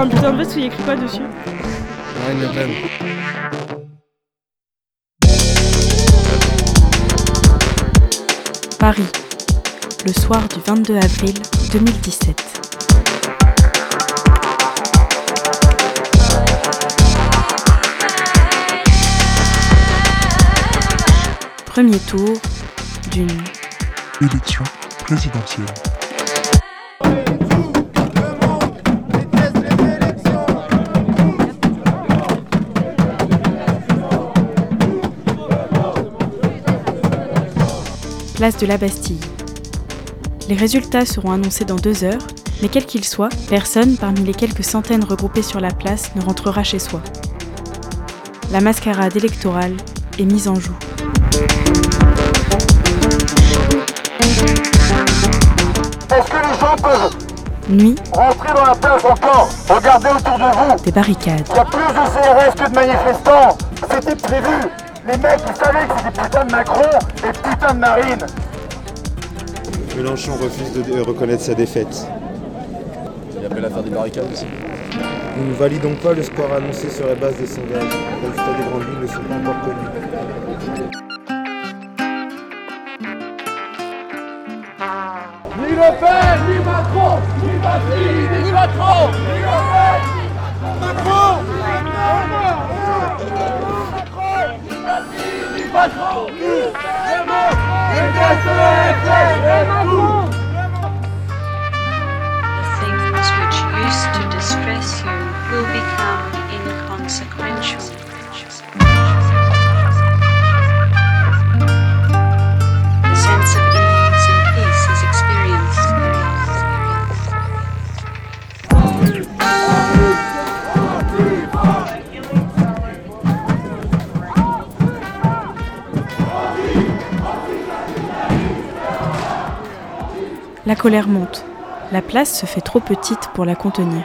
un bulletin de vote où il y a écrit quoi dessus Marine Le Pen. Paris, le soir du 22 avril 2017. Premier tour d'une Élection présidentielle. Place de la Bastille. Les résultats seront annoncés dans deux heures, mais quel qu'il soit, personne parmi les quelques centaines regroupées sur la place ne rentrera chez soi. La mascarade électorale est mise en joue. Est-ce que les gens peuvent Nuit, rentrer dans la place encore Regardez autour de vous? Des barricades. Il y a plus de CRS que de manifestants C'était prévu Les mecs, vous savez que c'est des putains de Macron et putains de Marine Mélenchon refuse de de reconnaître sa défaite. Il appelle à faire des barricades aussi. Nous ne validons pas le score annoncé sur la base des sondages. Les résultats des grandes villes ne sont pas encore connus. Ni Le Pen, ni Macron, ni ni Macron, ni Le Pen, Macron, The things which used to distress you will become inconsequential. La colère monte. La place se fait trop petite pour la contenir.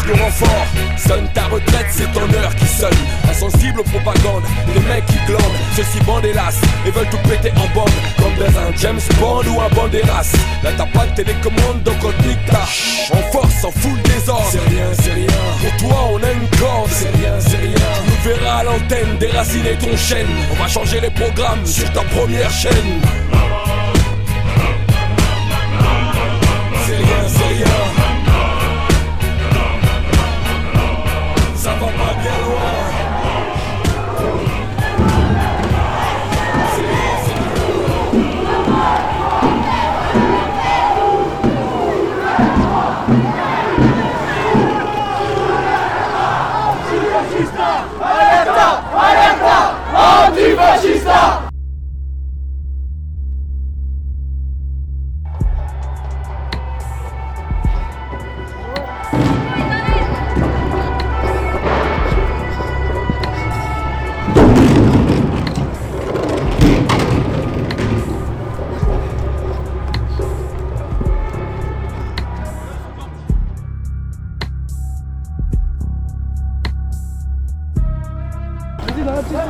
rage de renfort. Sonne ta retraite, c'est ton heure qui sonne. Insensible aux propagandes, des mecs qui glandent. Ceux-ci bandent hélas et veulent tout péter en bande. Comme dans un James Bond ou un Banderas. Là t'as pas de télécommande, donc on te nique ta En force, en foule désordre. C'est rien, c'est rien. Pour toi, on a une corde. C'est rien, c'est rien. Tu nous verras à l'antenne, déraciner ton chaîne. On va changer les programmes sur ta première chaîne. 화력당 화력당 화력당 안티파시스타? parti, dans la petite.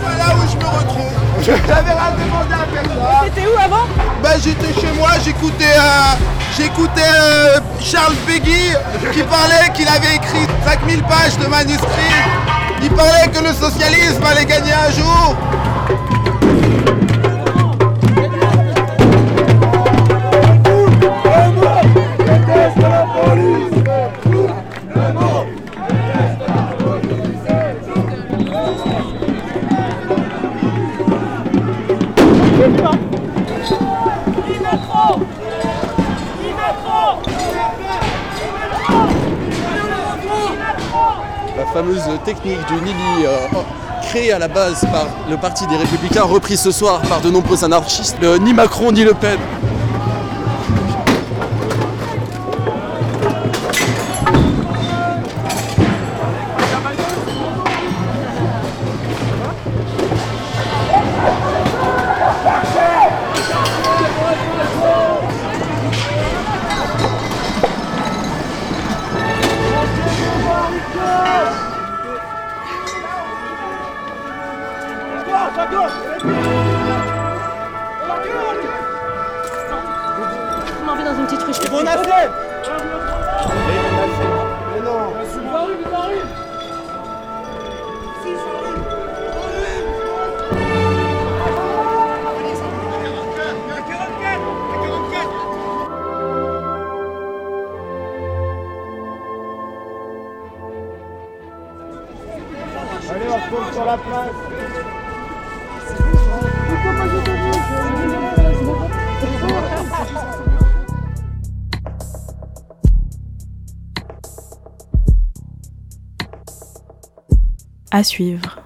Voilà où je me retrouve. J'avais rien demandé à personne. T'étais où avant Bah j'étais chez moi, j'écoutais euh, j'écoutais euh, Charles Peggy qui parlait qu'il avait écrit 5000 pages de manuscrits. Il parlait que le socialisme allait gagner un jour. Fameuse technique du Nili, euh, créée à la base par le Parti des Républicains, reprise ce soir par de nombreux anarchistes, euh, ni Macron ni Le Pen. Mais non Allez, on retourne sur la place. À suivre.